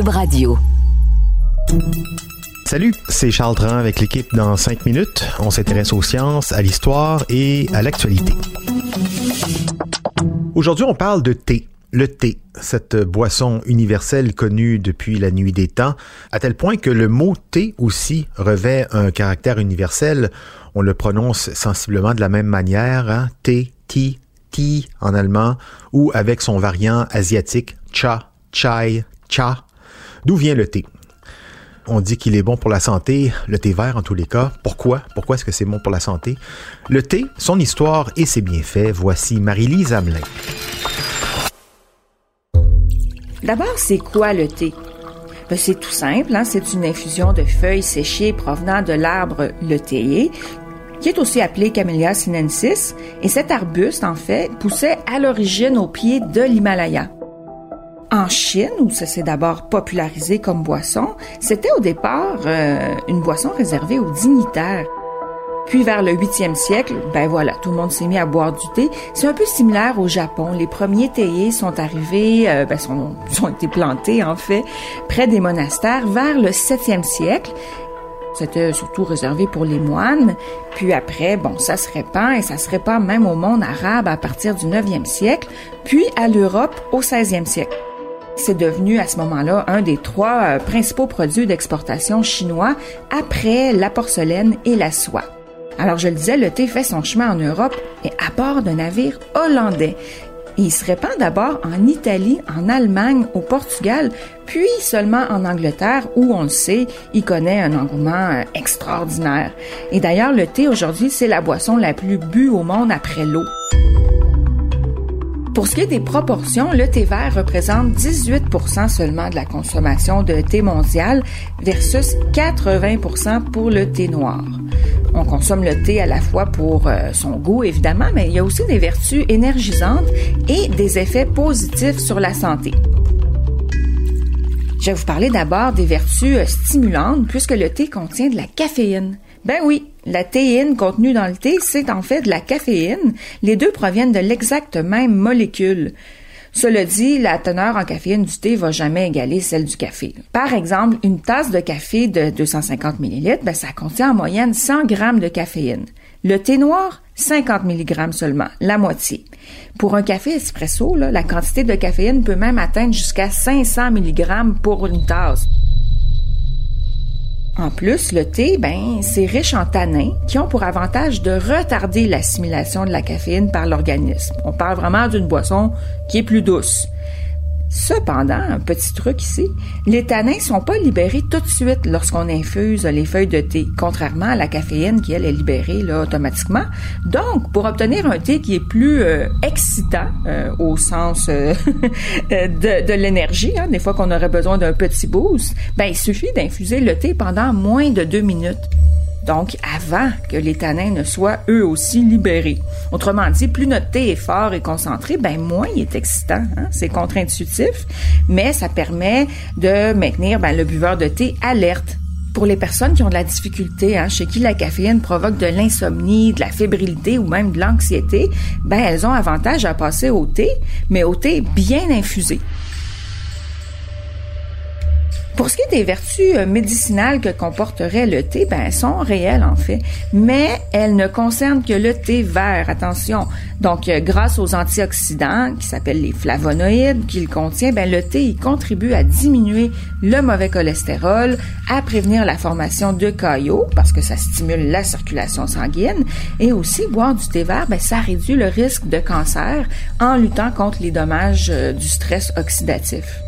Radio. Salut, c'est Charles Tran avec l'équipe dans 5 minutes. On s'intéresse aux sciences, à l'histoire et à l'actualité. Aujourd'hui, on parle de thé. Le thé, cette boisson universelle connue depuis la nuit des temps, à tel point que le mot thé aussi revêt un caractère universel. On le prononce sensiblement de la même manière, hein? thé, ti, ti en allemand, ou avec son variant asiatique, cha, chai, cha. D'où vient le thé? On dit qu'il est bon pour la santé, le thé vert en tous les cas. Pourquoi? Pourquoi est-ce que c'est bon pour la santé? Le thé, son histoire et ses bienfaits, voici Marie-Lise Hamelin. D'abord, c'est quoi le thé? Ben, c'est tout simple, hein? c'est une infusion de feuilles séchées provenant de l'arbre le théier, qui est aussi appelé Camellia sinensis, et cet arbuste, en fait, poussait à l'origine au pied de l'Himalaya. En Chine, où ça s'est d'abord popularisé comme boisson, c'était au départ euh, une boisson réservée aux dignitaires. Puis vers le 8e siècle, ben voilà, tout le monde s'est mis à boire du thé. C'est un peu similaire au Japon. Les premiers théiers sont arrivés, euh, ben, sont, sont été plantés en fait, près des monastères vers le 7e siècle. C'était surtout réservé pour les moines. Puis après, bon, ça se répand et ça se répand même au monde arabe à partir du 9e siècle, puis à l'Europe au 16e siècle. C'est devenu à ce moment-là un des trois euh, principaux produits d'exportation chinois après la porcelaine et la soie. Alors je le disais, le thé fait son chemin en Europe et à bord d'un navire hollandais. il se répand d'abord en Italie, en Allemagne, au Portugal, puis seulement en Angleterre où, on le sait, il connaît un engouement euh, extraordinaire. Et d'ailleurs, le thé aujourd'hui, c'est la boisson la plus bue au monde après l'eau. Pour ce qui est des proportions, le thé vert représente 18% seulement de la consommation de thé mondial versus 80% pour le thé noir. On consomme le thé à la fois pour euh, son goût, évidemment, mais il y a aussi des vertus énergisantes et des effets positifs sur la santé. Je vais vous parler d'abord des vertus euh, stimulantes puisque le thé contient de la caféine. Ben oui, la théine contenue dans le thé, c'est en fait de la caféine. Les deux proviennent de l'exacte même molécule. Cela dit, la teneur en caféine du thé va jamais égaler celle du café. Par exemple, une tasse de café de 250 ml, ben, ça contient en moyenne 100 grammes de caféine. Le thé noir, 50 mg seulement, la moitié. Pour un café espresso, la quantité de caféine peut même atteindre jusqu'à 500 mg pour une tasse. En plus, le thé, ben, c'est riche en tanins qui ont pour avantage de retarder l'assimilation de la caféine par l'organisme. On parle vraiment d'une boisson qui est plus douce. Cependant, un petit truc ici, les tanins sont pas libérés tout de suite lorsqu'on infuse les feuilles de thé, contrairement à la caféine qui elle est libérée là automatiquement. Donc, pour obtenir un thé qui est plus euh, excitant euh, au sens euh, de, de l'énergie, hein, des fois qu'on aurait besoin d'un petit boost, ben il suffit d'infuser le thé pendant moins de deux minutes donc avant que les tanins ne soient eux aussi libérés. Autrement dit, plus notre thé est fort et concentré, ben moins il est excitant. Hein? C'est contre-intuitif, mais ça permet de maintenir ben, le buveur de thé alerte. Pour les personnes qui ont de la difficulté, hein, chez qui la caféine provoque de l'insomnie, de la fébrilité ou même de l'anxiété, ben elles ont avantage à passer au thé, mais au thé bien infusé. Pour ce qui est des vertus euh, médicinales que comporterait le thé, ben, elles sont réelles en fait, mais elles ne concernent que le thé vert, attention. Donc, euh, grâce aux antioxydants qui s'appellent les flavonoïdes qu'il contient, ben, le thé il contribue à diminuer le mauvais cholestérol, à prévenir la formation de caillots parce que ça stimule la circulation sanguine, et aussi boire du thé vert, ben, ça réduit le risque de cancer en luttant contre les dommages euh, du stress oxydatif.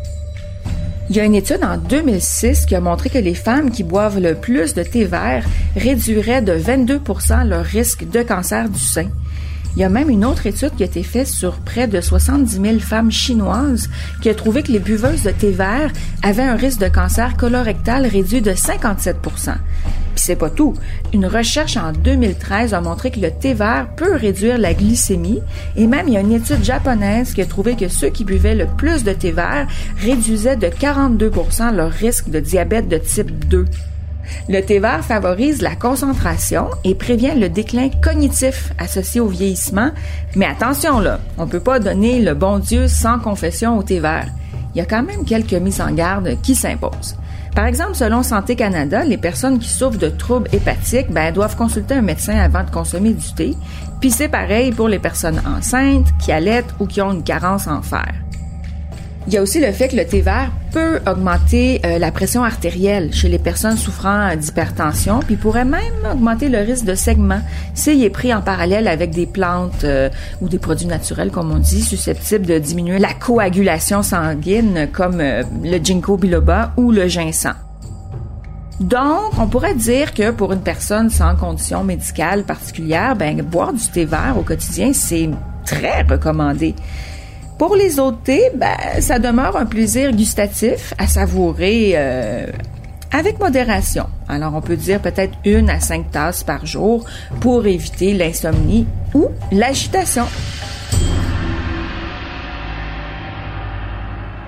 Il y a une étude en 2006 qui a montré que les femmes qui boivent le plus de thé vert réduiraient de 22% leur risque de cancer du sein. Il y a même une autre étude qui a été faite sur près de 70 000 femmes chinoises qui a trouvé que les buveuses de thé vert avaient un risque de cancer colorectal réduit de 57 Puis c'est pas tout. Une recherche en 2013 a montré que le thé vert peut réduire la glycémie et même il y a une étude japonaise qui a trouvé que ceux qui buvaient le plus de thé vert réduisaient de 42% leur risque de diabète de type 2. Le thé vert favorise la concentration et prévient le déclin cognitif associé au vieillissement. Mais attention là, on peut pas donner le bon Dieu sans confession au thé vert. Il y a quand même quelques mises en garde qui s'imposent. Par exemple, selon Santé Canada, les personnes qui souffrent de troubles hépatiques ben, doivent consulter un médecin avant de consommer du thé. Puis c'est pareil pour les personnes enceintes, qui allaitent ou qui ont une carence en fer. Il y a aussi le fait que le thé vert peut augmenter euh, la pression artérielle chez les personnes souffrant d'hypertension, puis pourrait même augmenter le risque de segment s'il est pris en parallèle avec des plantes euh, ou des produits naturels, comme on dit, susceptibles de diminuer la coagulation sanguine, comme euh, le ginkgo biloba ou le ginseng. Donc, on pourrait dire que pour une personne sans condition médicale particulière, ben, boire du thé vert au quotidien, c'est très recommandé. Pour les autres thés, ben, ça demeure un plaisir gustatif à savourer euh, avec modération. Alors on peut dire peut-être une à cinq tasses par jour pour éviter l'insomnie ou l'agitation.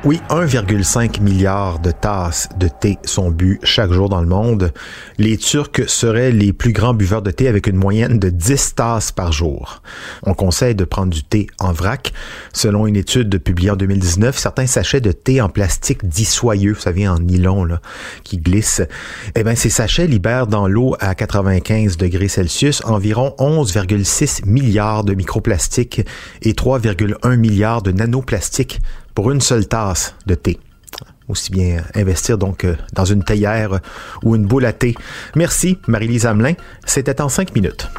Oui, 1,5 milliard de tasses de thé sont bues chaque jour dans le monde. Les Turcs seraient les plus grands buveurs de thé avec une moyenne de 10 tasses par jour. On conseille de prendre du thé en vrac. Selon une étude publiée en 2019, certains sachets de thé en plastique dissoyeux, vous savez, en nylon, là, qui glisse, eh bien, ces sachets libèrent dans l'eau à 95 degrés Celsius environ 11,6 milliards de microplastiques et 3,1 milliards de nanoplastiques pour une seule tasse de thé. Aussi bien investir donc euh, dans une théière ou une boule à thé. Merci, Marie-Lise Hamelin. C'était en cinq minutes.